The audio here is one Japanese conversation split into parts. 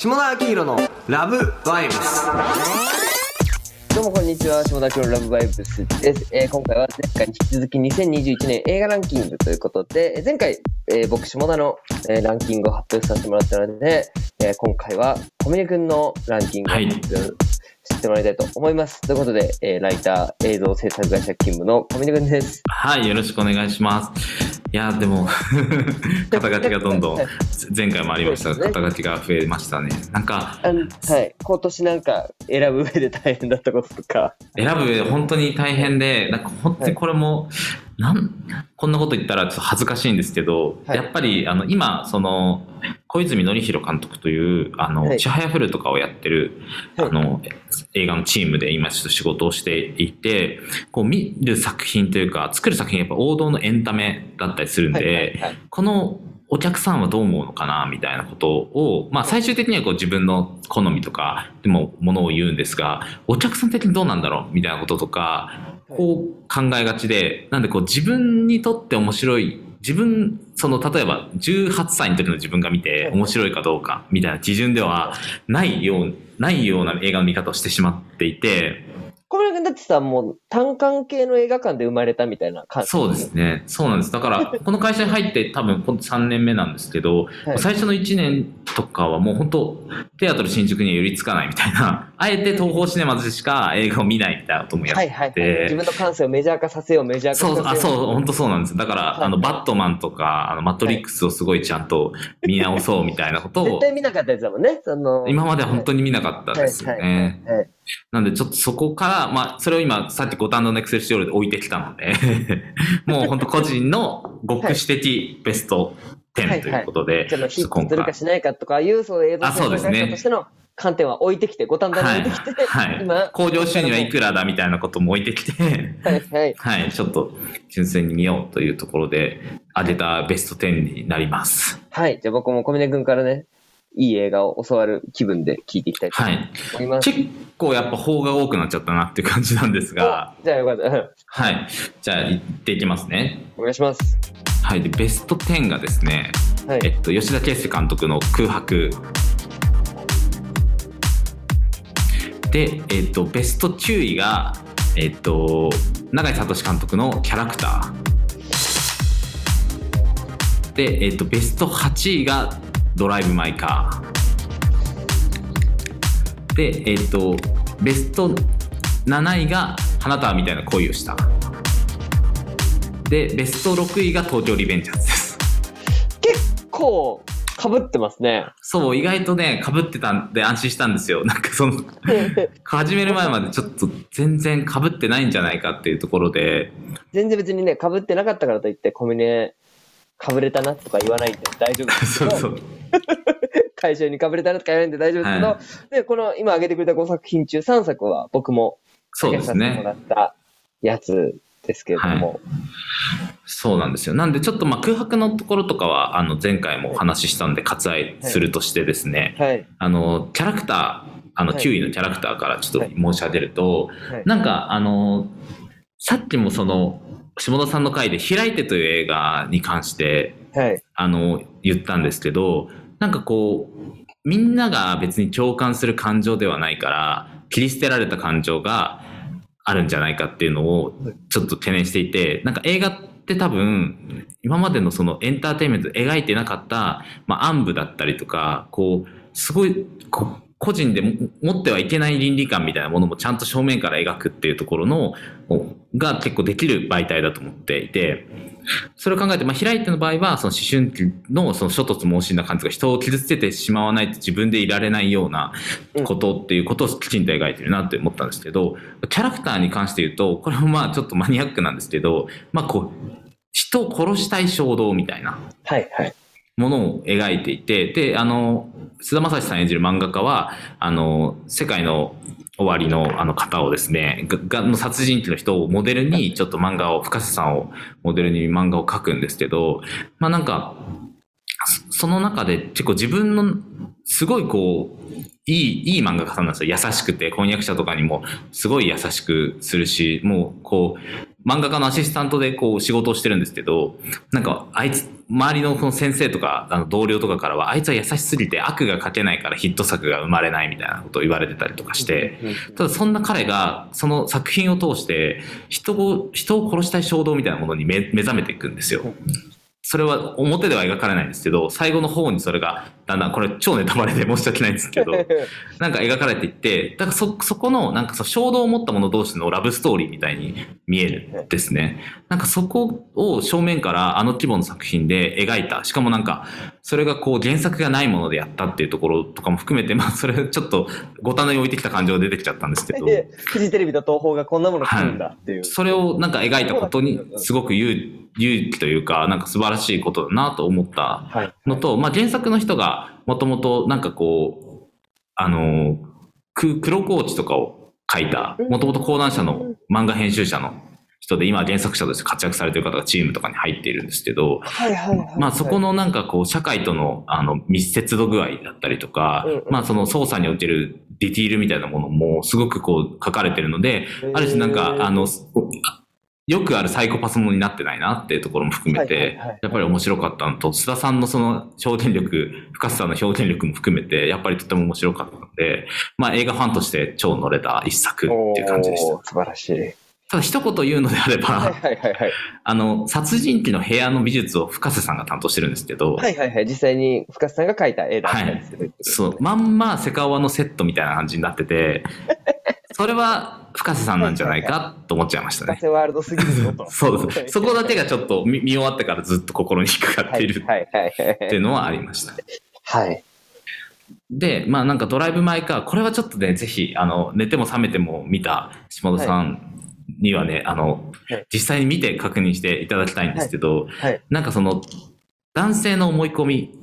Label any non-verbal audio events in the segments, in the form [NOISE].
下田明宏のラブバイブスどうもこんにちは、下田明のラブバイブスです。えー今回は前回に引き続き2021年映画ランキングということで、えー前回、えー僕下田の、えーランキングを発表させてもらったので、えー今回は小峰君のランキングをはい発表してもらいたいと思います。ということで、えーライター、映像制作会社勤務の小峰君です。はい、よろしくお願いします。いや、でも、[LAUGHS] 肩書きがどんどん、前回もありました肩書きが増えましたね。なんか、はい。今年なんか選ぶ上で大変だったこととか。選ぶ本当に大変で、なんか本当にこれも、な？ん、こんなこと言ったらちょっと恥ずかしいんですけど、はい。やっぱり、あの、今、その、小泉紀弘監督という、あの、はい。ちはやふるとかをやってる、はい。あの、映画のチームで今ちょっと仕事をしていて、こう見る作品というか、作る作品やっぱ王道のエンタメだったりするんで、このお客さんはどう思うのかなみたいなことを、まあ最終的にはこう自分の好みとかでもものを言うんですが、お客さん的にどうなんだろうみたいなこととか、こう考えがちで、なんでこう自分にとって面白い、自分、その例えば18歳の時の自分が見て面白いかどうかみたいな基準ではないよう、ないような映画の見方をしてしまっていて、小峰君だってさ、もう単館系の映画館で生まれたみたいな感じ。そうですね。そうなんです。だから、[LAUGHS] この会社に入って多分、この3年目なんですけど、はい最初の1年とかはもう本当、テアトル新宿には寄りつかないみたいな、[LAUGHS] あえて東宝シネマズでしか映画を見ないみたいなこともやって、はいはいはい。自分の感性をメジャー化させよう、メジャー化させよそう、あ、そう、本当そうなんです。だから、はいあの、バットマンとか、あの、マトリックスをすごいちゃんと見直そうみたいなこと絶を、対見なかったやつだもんね。その今までは本当に見なかったですよね。はいはいはいなんでちょっとそこから、まあ、それを今、さっき五反田のエクセルシオールで置いてきたので、[LAUGHS] もう本当個人の極視的ベスト10ということで、じゃあまあヒッ今トするかしないかとかいう、そう映像作としての観点は置いてきて、五反田に置いてきて、はい今、興行収入はいくらだみたいなことも置いてきて、はいはい。はい、ちょっと純粋に見ようというところで、上げたベスト10になります。はい。じゃあ僕も小峰君からね、いい映画を教わる気分で聞いていきたいとはい。思います。結構やっぱ法が多くなっちゃったなっていう感じなんですが、おじゃあよかった。うんはい。じゃあ、行っていきますね。お願いします。はい。で、ベスト10がですね、はい。えっと、吉田圭佑監督の空白。で、えっと、ベスト9位が、えっと、永井聡監督のキャラクター。で、えっと、ベスト8位がドライブ・マイ・カー。で、えっと、ベスト7位が花束みたいな恋をした。で、ベスト6位が東京リベンジャーズです。結構、被ってますね。そう、意外とね、被ってたんで安心したんですよ。なんかその、始める前までちょっと全然被ってないんじゃないかっていうところで、全然別にね、被ってなかったからといって、小峰、被れたなとか言わないんで大丈夫ですけど。[LAUGHS] そうそう。[LAUGHS] 会社に被れたなとか言わないんで大丈夫ですけど、はで、この今挙げてくれた5作品中3作は僕もそうです挙げさせてもらね。ったやつですけれども、そうなんですよ。なんでちょっとまあ空白のところとかは、あの前回もお話ししたんで割愛するとしてですね、はい。あの、キャラクター、あのはい9位のキャラクターからちょっと申し上げると、はいなんかあの、さっきもその、下田さんの回で開いてという映画に関して、はい。あの、言ったんですけど、なんかこう、みんなが別に共感する感情ではないから、切り捨てられた感情があるんじゃないかっていうのをちょっと懸念していて、なんか映画って多分、今までのそのエンターテインメントで描いてなかった、まあ暗部だったりとか、こう、すごい、こ個人でも持ってはいけない倫理観みたいなものもちゃんと正面から描くっていうところの、が結構できる媒体だと思っていて、それを考えて、まあ、開いての場合は、その思春期のその諸突猛進な感じが人を傷つけてしまわないと自分でいられないようなことっていうことをきちんと描いてるなって思ったんですけど、キャラクターに関して言うと、これもまあちょっとマニアックなんですけど、まあこう、人を殺したい衝動みたいなはい。はい。ものを描いていて、で、あの、菅田将暉さん演じる漫画家は、あの、世界の終わりのあの方をですね、ががの殺人鬼の人をモデルに、ちょっと漫画を、深瀬さんをモデルに漫画を描くんですけど、まあなんか、そその中で結構自分の、すごいこう、いい、いい漫画家さんなんですよ。優しくて、婚約者とかにもすごい優しくするし、もうこう、漫画家のアシスタントでこう仕事をしてるんですけど、なんかあいつ、周りのこの先生とかあの同僚とかからは、あいつは優しすぎて悪が書けないからヒット作が生まれないみたいなことを言われてたりとかして、ただそんな彼がその作品を通して人を、人を殺したい衝動みたいなものに目目覚めていくんですよ。それは表では描かれないんですけど、最後の方にそれが、だんだん、これ超ネタバレで申し訳ないんですけど、[LAUGHS] なんか描かれていって、だからそ、そこの、なんかその衝動を持った者同士のラブストーリーみたいに見えるんですね。なんかそこを正面からあの規模の作品で描いた。しかもなんか、それがこう原作がないものでやったっていうところとかも含めて、まあそれちょっとごたのに置いてきた感情が出てきちゃったんですけど、で、[LAUGHS] フジテレビと東宝がこんなもの作るんだっていう。それをなんか描いたことにすごく勇勇気というか、なんか素晴らしいことだなと思ったはい。のと、まあ、原作の人がもともとなんかこう、あの、く黒コーチとかを書いた、もともと講談社の漫画編集者の人で、今原作者として活躍されてる方がチームとかに入っているんですけど、はいはいはい。まあそこのなんかこう社会とのあの密接度具合だったりとかうんうん、まあその操作におけるディティールみたいなものもすごくこう書かれてるので、ある種なんか、あの、よくあるサイコパスものになってないなっていうところも含めはいはいてはい、やっぱり面白かったのと、須田さんのその表現力、深さの表現力も含めて、やっぱりとても面白かったので、まあ映画ファンとして超乗れた一作っていう感じでした。素晴らしい。はいただ一言言うのであれば、はいはいはい。あの、殺人鬼の部屋の美術を深瀬さんが担当してるんですけど、はいはいはい。実際に深瀬さんが描いた絵だったりする。そう、まんまセカオワのセットみたいな感じになってて、それは深瀬さんなんじゃないかと思っちゃいましたね。深瀬ワールドすぎるぞと。[LAUGHS] そうです。そこだけがちょっと見見終わってからずっと心に引っかかっているはいはいはいはい。っていうのはありました。はい。で、まあなんかドライブ・マイ・カー、これはちょっとね、ぜひ、あの、寝ても覚めても見た下田さんにはね、あのはい、実際に見て確認していただきたいんですけど、はい。なんかその、男性の思い込み、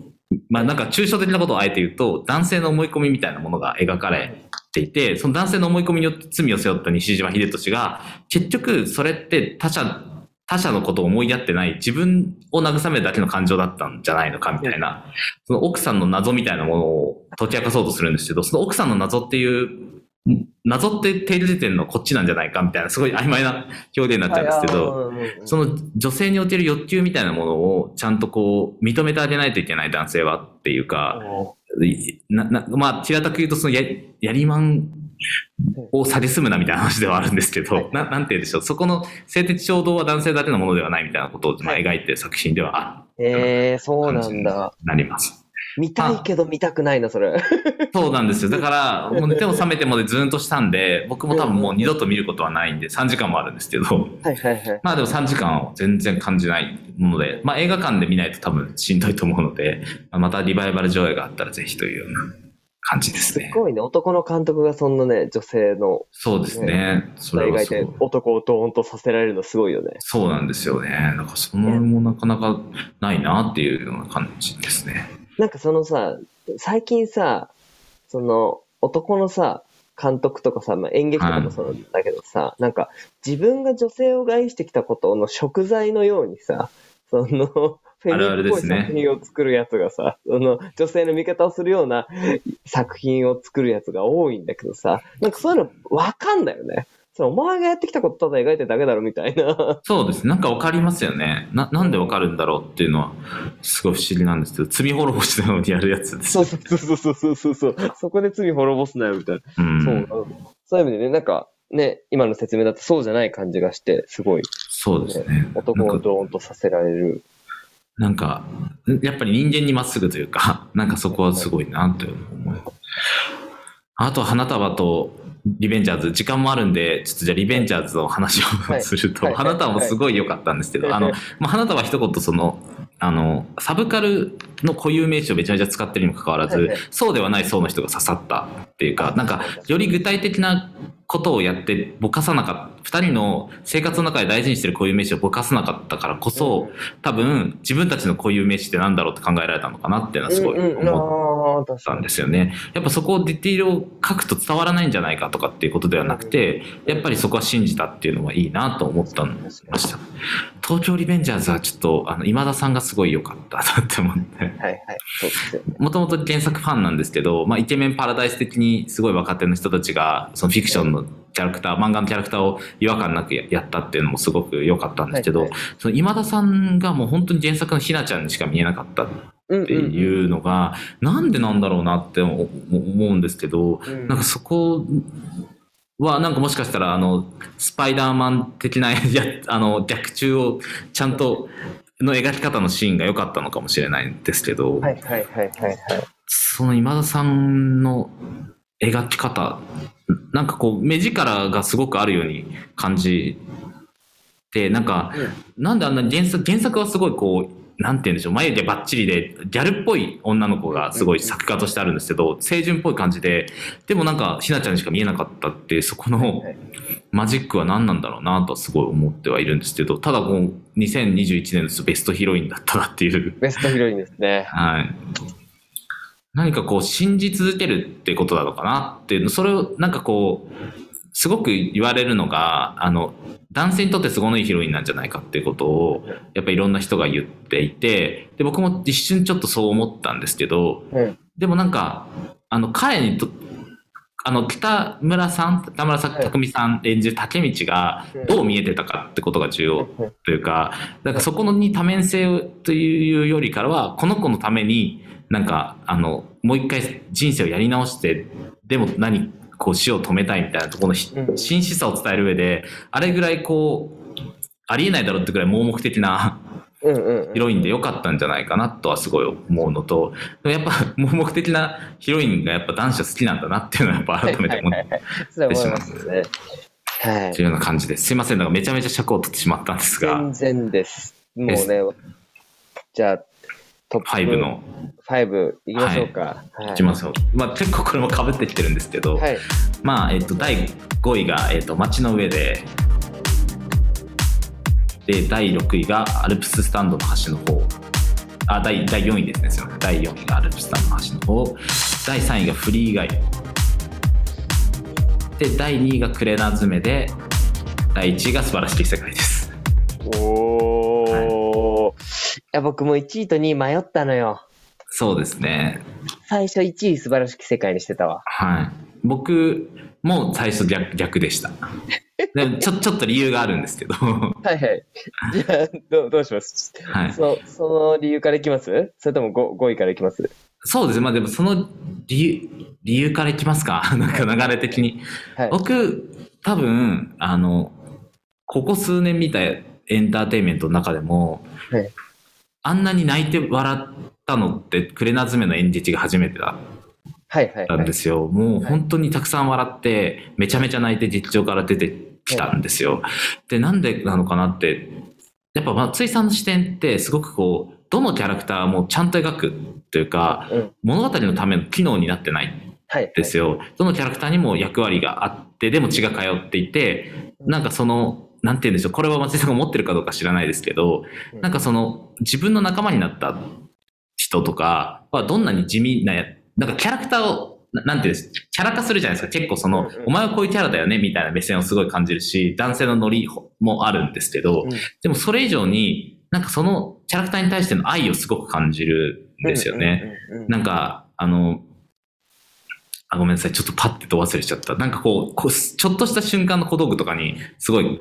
まあなんか抽象的なことをあえて言うと、男性の思い込みみたいなものが描かれていて、その男性の思い込みによって罪を背負った西島秀俊が、結局それって他者、他者のことを思いやってない自分を慰めるだけの感情だったんじゃないのかみたいな、その奥さんの謎みたいなものを解き明かそうとするんですけど、その奥さんの謎っていう、謎って定義出てるのはこっちなんじゃないかみたいな、すごい曖昧な表現になっちゃうんですけど、その女性における欲求みたいなものをちゃんとこう認めてあげないといけない男性はっていうか、いななまあ平たく言うとそのややりまんを蔑むなみたいな話ではあるんですけど、ななんて言うんでしょう、そこの性的衝動は男性だけのものではないみたいなことを、まあ、描いてる作品ではあええー、そうなんだ。なります。見たいけど見たくないな、それ。[LAUGHS] そうなんですよ。だから、もう寝ても覚めてもでズーンとしたんで、僕も多分もう二度と見ることはないんで、3時間もあるんですけど、はいはいはい。まあでも3時間を全然感じないもので、まあ映画館で見ないと多分しんどいと思うので、またリバイバル上映があったらぜひというような感じですね。すごいね、男の監督がそんなね、女性のそうですね。それはそう。男をドーンとさせられるのすごいよね。そうなんですよね。なんかそのもなかなかないなっていうような感じですね。なんかそのさ、最近さ、その男のさ、監督とかさ、まあ、演劇とかもそうなんだけどさ、なんか自分が女性を愛してきたことの食材のようにさ、その、[LAUGHS] フェミっぽい作品を作るやつがさ、その女性の味方をするような作品を作るやつが多いんだけどさ、なんかそういうのわかんないよね。それお前がやってきたことただ描いてるだけだろみたいな。そうですね。なんかわかりますよね。な、なんでわかるんだろうっていうのは、すごい不思議なんですけど、罪滅ぼしのようにやるやつです。そうそうそうそうそうそうそう。そこで罪滅ぼすなよみたいな。うん。そう。そういう意味でね、なんか、ね、今の説明だとそうじゃない感じがして、すごい、そうですね。男をドーンとさせられる。なんか、やっぱり人間にまっすぐというか、なんかそこはすごいなと思います。あと、花束とリベンジャーズ、時間もあるんで、ちょっとじゃあリベンジャーズの話をい。すると、はい。花束もすごい良かったんですけど、あの、まあ、花束は一言その、あの、サブカルの固有名詞をめちゃめちゃ使ってるにもかかわらずそうではない層の人が刺さったっていうか、なんか、より具体的なことをやってぼかさなかった、二人の生活の中で大事にしてる固有名詞をぼかさなかったからこそ、多分自分たちの固有名詞ってなんだろうって考えられたのかなっていうのはすごい思ったん。ですよね。やっぱそこをディティールを書くと伝わらないんじゃないかとかっていうことではなくて、やっぱりそこは信じたっていうのはいいなと思ったんました。東京リベンジャーズはちょっと、あの、今田さんがすごい良かったなって思って。もともと原作ファンなんですけど、まあ、イケメンパラダイス的にすごい若手の人たちが、そのフィクションのキャラクター、漫画のキャラクターを違和感なくややったっていうのもすごく良かったんですけど、はいはその今田さんがもう本当に原作のひなちゃんにしか見えなかったっうんうんていうのが、なんでなんだろうなって思思うんですけど、うん。なんかそこはなんかもしかしたらあのスパイダーマン的なや [LAUGHS] あの逆中をちゃんとの描き方のシーンが良かったのかもしれないんですけど、はいはいはいはいはい。その今田さんの描き方なんかこう目力がすごくあるように感じてなんか、なんであんなに原作原作はすごいこうなんて言うんでしょう眉毛ばっちりでギャルっぽい女の子がすごい作家としてあるんですけど清純っぽい感じででもなんかひなちゃんにしか見えなかったっていうそこのはいマジックは何なんだろうなとはすごい思ってはいるんですけどただこう2021年ですとベストヒロインだったなっていうベストヒロインですね。はい。何かこう信じ続けるってことなのかなっていう、それをなんかこう、すごく言われるのが、あの、男性にとって都合のいいヒロインなんじゃないかっていうことを、やっぱいろんな人が言っていて、で、僕も一瞬ちょっとそう思ったんですけど、うん。でもなんか、あの、彼にと、あの、北村さん、北村匠さん演じる竹道がどう見えてたかってことが重要というか、なんかそこのに多面性というよりからは、この子のために、なんか、あの、もう一回人生をやり直して、でも何、こう死を止めたいみたいなところのひうん真摯さを伝える上で、あれぐらいこう、ありえないだろうってぐらい盲目的なうんうんヒロインで良かったんじゃないかなとはすごい思うのと、でもやっぱ盲目的なヒロインがやっぱ男子は好きなんだなっていうのはやっぱ改めて思ってそれは思いますね。はいと。いうような感じです。すいません、なんかめちゃめちゃ尺を取ってしまったんですが、全然です。もうね、じゃあ、トップ5の、5いきましょうか。はいいきますよ。まあ結構これも被ってきてるんですけど、はい。まあ、えっと、第5位が、えっと、街の上で、で、第6位がアルプススタンドの端の方。あ、第第4位ですね。すいません。第4位がアルプススタンドの端の方。第3位がフリー以外。で、第2位がクレナズメで、第1位が素晴らしき世界です。おー。いや、僕も1位と2位迷ったのよ。そうですね。最初1位素晴らしき世界にしてたわ。はい。僕も最初逆逆でした。でも [LAUGHS] ちょちょっと理由があるんですけど、ははいはい。じゃあ、どうどうします？い。そその理由からいきます？それとも 5, 5位からいきます？そうですね。まあでもその理由、理由からいきますか。なんか流れ的に。はい。僕、多分、あの、ここ数年見たエンターテインメントの中でも、はいあんなに泣いて笑ったのって、クレナズメの演じが初めてだはいはいったはい。んですよ。もう本当にたくさん笑って、めちゃめちゃ泣いて実況から出てきたんですよ。で、なんでなのかなって、やっぱ松井さんの視点ってすごくこう、どのキャラクターもちゃんと描くというか、うん。物語のための機能になってないはい。ですよ。どのキャラクターにも役割があって、でも血が通っていて、なんかその、なんて言うんでしょう、これは松井さんが持ってるかどうか知らないですけど、うんなんかその、自分の仲間になった人とかはどんなに地味なや、なんかキャラクターを、ななんていうんですキャラ化するじゃないですか。結構その、お前はこういうキャラだよね、みたいな目線をすごい感じるし、男性のノリもあるんですけど、うんでもそれ以上に、なんかそのキャラクターに対しての愛をすごく感じるんですよね。なんか、あの、あ、ごめんなさい。ちょっとパッてと忘れちゃった。なんかこう、こうちょっとした瞬間の小道具とかにすごい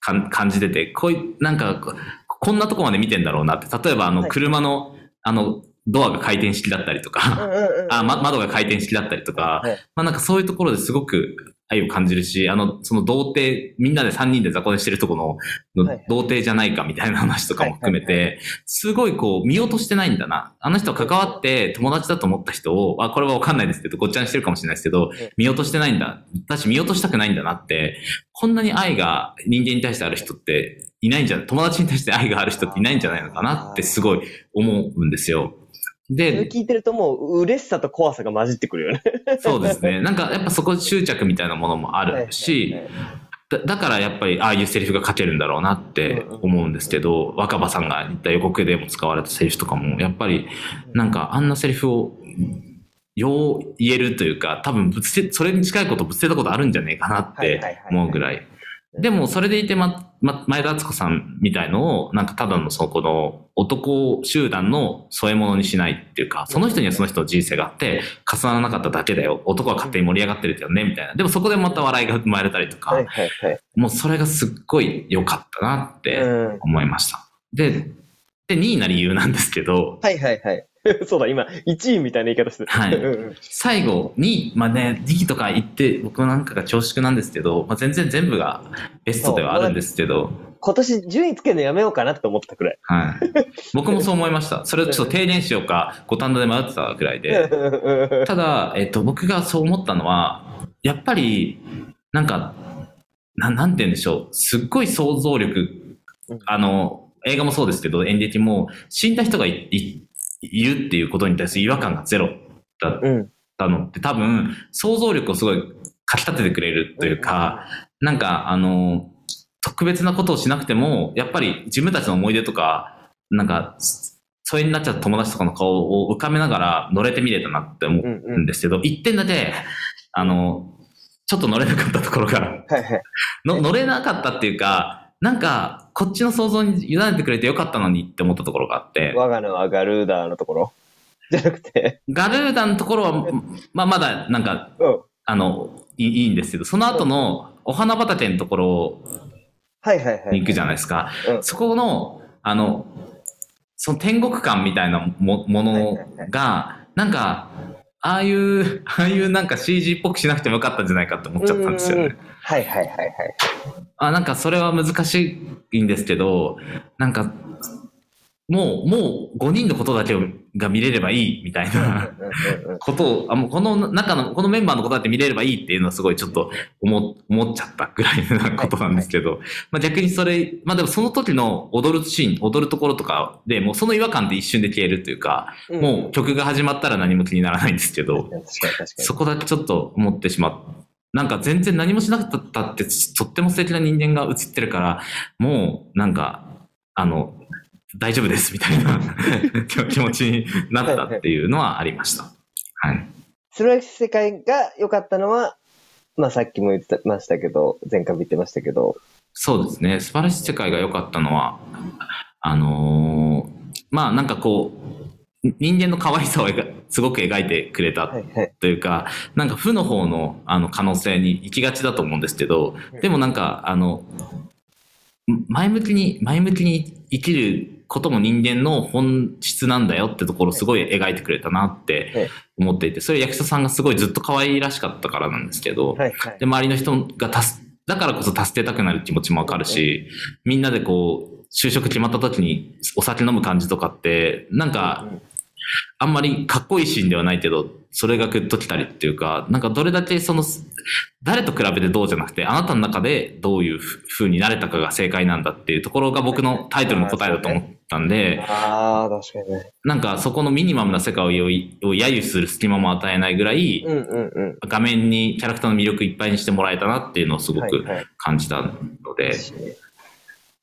感じてて、こういう、なんか、ここんなとこまで見てんだろうなって。例えば、あの、はい車の、あの、ドアが回転式だったりとか。[LAUGHS] あ、ま、窓が回転式だったりとか、はいまあなんかそういうところですごく愛を感じるし、あの、その童貞、みんなで3人で雑魚寝してるところのはいはい童貞じゃないかみたいな話とかも含めて、すごいこう見落としてないんだな。あの人関わって友達だと思った人を、あ、これはわかんないですけど、ごっちゃにしてるかもしれないですけどん、見落としてないんだ。私見落としたくないんだなって、こんなに愛が人間に対してある人っていないんじゃない、友達に対して愛がある人っていないんじゃないのかなってすごい思うんですよ。それで、聞いてるともう嬉しさと怖さが混じってくるよね。[LAUGHS] そうですね。なんかやっぱそこ執着みたいなものもあるしはい、はいはいだだからやっぱりああいうセリフが書けるんだろうなって思うんですけど、若葉さんが言った予告でも使われたセリフとかも、やっぱりなんかあんなセリフをよう言えるというか、多分ぶつけ、それに近いことぶつけたことあるんじゃねえかなって思うぐらい。でも、それでいて、ま、ま、前田敦子さんみたいのを、なんかただのそこの男集団の添え物にしないっていうか、その人にはその人の人生があって、重ならなかっただけだよ。男は勝手に盛り上がってるよね、みたいな。でもそこでまた笑いが生まれたりとか、はいはいはい。もうそれがすっごい良かったなってうん。思いました。で、で、2位な理由なんですけど、はいはいはい。[LAUGHS] そうだ、今、1位みたいな言い方してる。はい最後に、まあね、2位とか言って、僕なんかが恐縮なんですけど、まあ、全然全部がベストではあるんですけど、今年順位つけるのやめようかなって思ったくらい。はい。[LAUGHS] 僕もそう思いました。それをちょっと提言しようか、五反田で迷ってたくらいで。ただ、えっと、僕がそう思ったのは、やっぱり、なんか、ななんて言うんでしょう。すっごい想像力うん、あの、映画もそうですけど、演劇も、死んだ人がいいいるっていうことに対する違和感がゼロだっうん。たのって多分、想像力をすごいかき立ててくれるというか、なんか、あの、特別なことをしなくても、やっぱり自分たちの思い出とか、なんか、疎遠になっちゃった友達とかの顔を浮かべながら乗れてみれたなって思うんですけど、一点だけ、あの、ちょっと乗れなかったところが、はいはい。の乗れなかったっていうか、なんか、こっちの想像に委ねてくれてよかったのにって思ったところがあって、我が名はガルーダーのところ？じゃなくて。ガルーダのところは、まあ、まだなんか、うん。あの、いいいいんですけど、その後のお花畑のところはいはいはい。に行くじゃないですか。うんそこの、あの、その天国感みたいなもものが、なんか、ああいう、ああいうなんか CG っぽくしなくてもよかったんじゃないかって思っちゃったんですよね。はいはいはいはい。あ、なんかそれは難しいんですけど、なんか、もう、もう5人のことだけをが見れればいいみたいな。ことを、あ、もうこの中の、このメンバーのことだって見れればいいっていうのはすごいちょっと思思っちゃったぐらいなことなんですけど、まあ逆にそれ、まあでもその時の踊るシーン、踊るところとかでもうその違和感って一瞬で消えるというか、うんもう曲が始まったら何も気にならないんですけど。そこだけちょっと思ってしまう。なんか全然何もしなかったってとっても素敵な人間が映ってるから、もうなんか、あの、大丈夫ですみたいな [LAUGHS] 気持ちになったっていうのはありました。はい。スロー世界が良かったのは、まあさっきも言ってましたけど、前回も言ってましたけど、そうですね。素晴らしい世界が良かったのは、あのーまあなんかこう、人間の可愛さを描すごく描いてくれたはいはい。というか、なんか負の方のあの可能性に行きがちだと思うんですけど、でもなんか、あの、前向きに、前向きに生きることも人間の本質なんだよってところをすごい描いてくれたなって思っていて、それ役者さんがすごいずっと可愛らしかったからなんですけど、はいはい。で、周りの人がだからこそ助けたくなる気持ちもわかるし、みんなでこう、就職決まった時にお酒飲む感じとかって、なんか、あんまりかっこいいシーンではないけど、それがグッときたりっていうか、なんかどれだけその、誰と比べてどうじゃなくて、あなたの中でどういう風になれたかが正解なんだっていうところが僕のタイトルの答えだと思ったんで、ああ、確かにね。なんかそこのミニマムな世界を揶揄する隙間も与えないぐらい。画面にキャラクターの魅力いっぱいにしてもらえたなっていうのをすごく感じたので、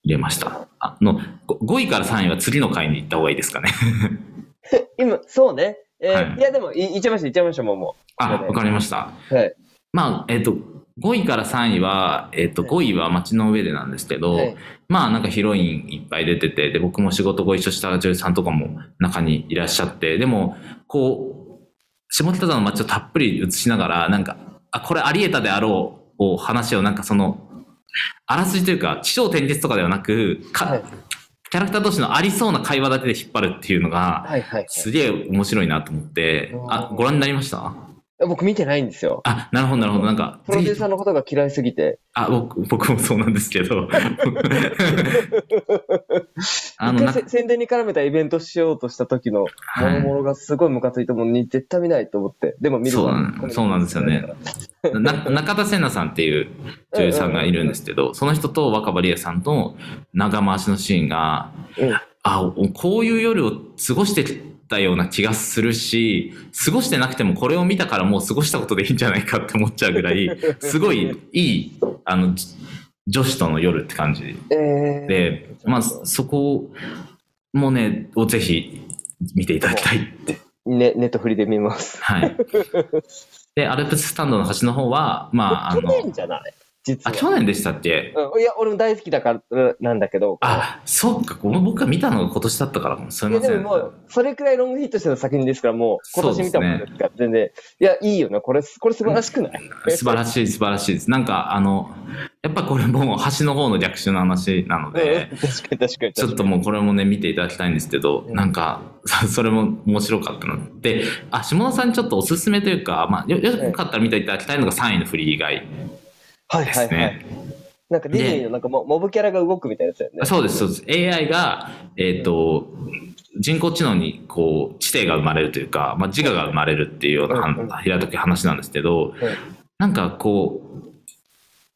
入れました。あの、5位から3位は次の回に行った方がいいですかね。[LAUGHS] 今、そうね。えーはいい、やでも、いいっちゃいました、いっちゃいました、もうもあ、わかりました。う。はい。まあ、えっ、と、5位から3位は、えっ、と、5位は街の上でなんですけど、はい。まあなんかヒロインいっぱい出てて、で、僕も仕事ご一緒した女優さんとかも中にいらっしゃって、でも、こう、下北沢の街をたっぷり映しながら、なんか、あ、これあり得たであろうを話をなんかその、あらすじというか、気象転結とかではなく、かはい。キャラクター同士のありそうな会話だけで引っ張るっていうのが、はいはい、すげえ面白いなと思って、あ、ご覧になりました？僕見てないんですよ。あ、なるほど、なるほど。なんか、プロデューサーのことが嫌いすぎて。あ、僕、僕もそうなんですけど。[LAUGHS] あの、宣伝に絡めたイベントしようとした時の、もはいのものがすごいムカついたものに絶対見ないと思って。でも見るわそうなんそうなんですよね。な中田聖奈さんっていう [LAUGHS] 女優さんがいるんですけど、その人と若葉理恵さんと長回しのシーンが、うんあ、おこういう夜を過ごしてたような気がするし、過ごしてなくてもこれを見たからもう過ごしたことでいいんじゃないかって思っちゃうぐらい、[LAUGHS] すごいいい、あの、じ女子との夜って感じえー、で、まあ、そこもね、をぜひ見ていただきたいって。ね、ネットフリで見ます。はい。で、アルプススタンドの端の方は、まあ、あ去の、年じゃない？実は。あ、去年でしたっけ？うん、いや、俺も大好きだからなんだけど。あ、そっか、ごめん僕が見たのが今年だったから。すみません。いやでももう、それくらいロングヒットしてた作品ですから、もう、今年見たものですから、全然。いや、いいよな、これ、これ素晴らしくない？素晴らしい、素晴らしいです。なんか、あの、やっぱこれもう端の方の逆襲の話なので、うん確かに確かに。ちょっともうこれもね、見ていただきたいんですけど、うんなんか、そ [LAUGHS] それも面白かったので、あ、下田さんにちょっとおすすめというか、まあ、よよかったら見ていただきたいのが3位のフリー以外はいはいはい。ね。なんかディズニーのなんかモモブキャラが動くみたいなやつだよね。そうです、そうです。AI が、えっ、と、人工知能にこう知性が生まれるというか、まあ、自我が生まれるっていうようなうんうん平たく話なんですけど、うんなんかこう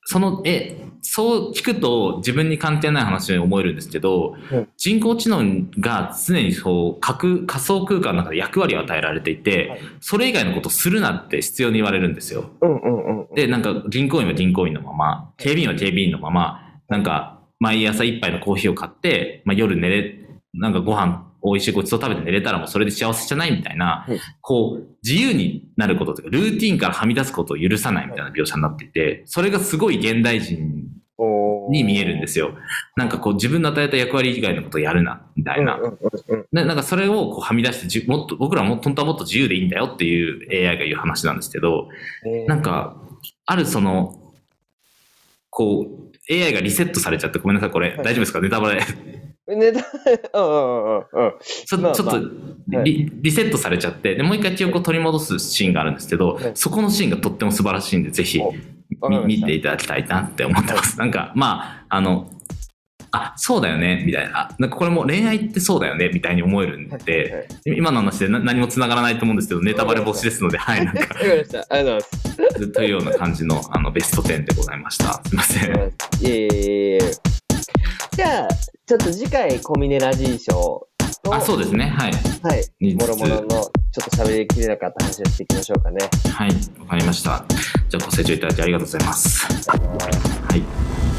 そのえそう聞くと自分に関係ない話に思えるんですけど、うん人工知能が常にそう架空仮想空間の中で役割を与えられていて、はいそれ以外のことをするなって必要に言われるんですよ。うんうんうんうん。で、なんか銀行員は銀行員のまま、警備員は警備員のまま、なんか毎朝一杯のコーヒーを買って、まあ、夜寝れ、なんかご飯、美味しいごちそう食べて寝れたらもうそれで幸せじゃないみたいな、うんこう、自由になることというか、ルーティンからはみ出すことを許さないみたいな描写になっていて、それがすごい現代人に見えるんですよ。なんかこう自分の与えた役割以外のことをやるな、みたいな。うんうんうんうん。でなんかそれをこうはみ出してじゅ、もっと、僕らも本当はもっと自由でいいんだよっていう AI が言う話なんですけど、えーなんか、あるその、こう、AI がリセットされちゃって、ごめんなさい、これ、はい大丈夫ですか？ネタバレ。ネタ、[LAUGHS] うんうんうんうん。ちょっとまあリ、リセットされちゃって、で、もう一回記憶を取り戻すシーンがあるんですけど、はいそこのシーンがとっても素晴らしいんで、ぜひ見ていただきたいなって思ってます。なんか、まあ、あの、あ、そうだよね、みたいな。なんかこれも恋愛ってそうだよね、みたいに思えるんはいで、今の話でな何も繋がらないと思うんですけど、ネタバレ防止ですので、はい、なんか。[LAUGHS] ありがとうございます。というような感じのあのベスト10でございました。すいません。いえいえじゃあ、ちょっと次回、コミネラジー賞と、あ、そうですね。はい。はい、もろもろの、ちょっと喋りきれなかった話をしていきましょうかね。はい。わかりました。じゃあ、ご清聴いただきありがとうございます。はい。